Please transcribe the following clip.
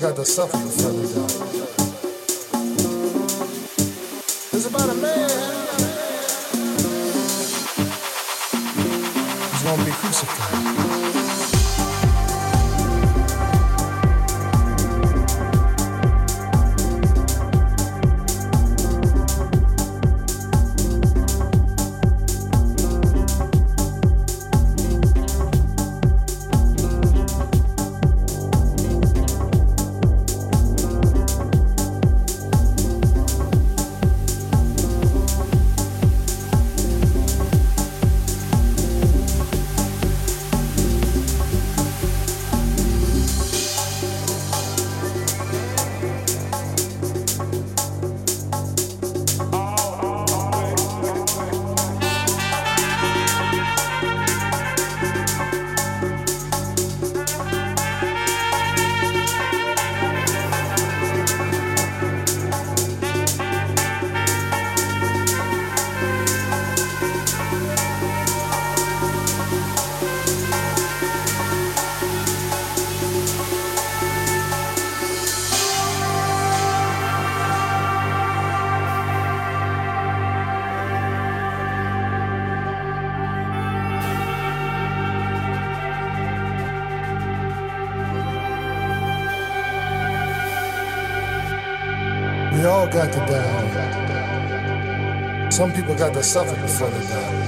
the suffer got to suffer before they die.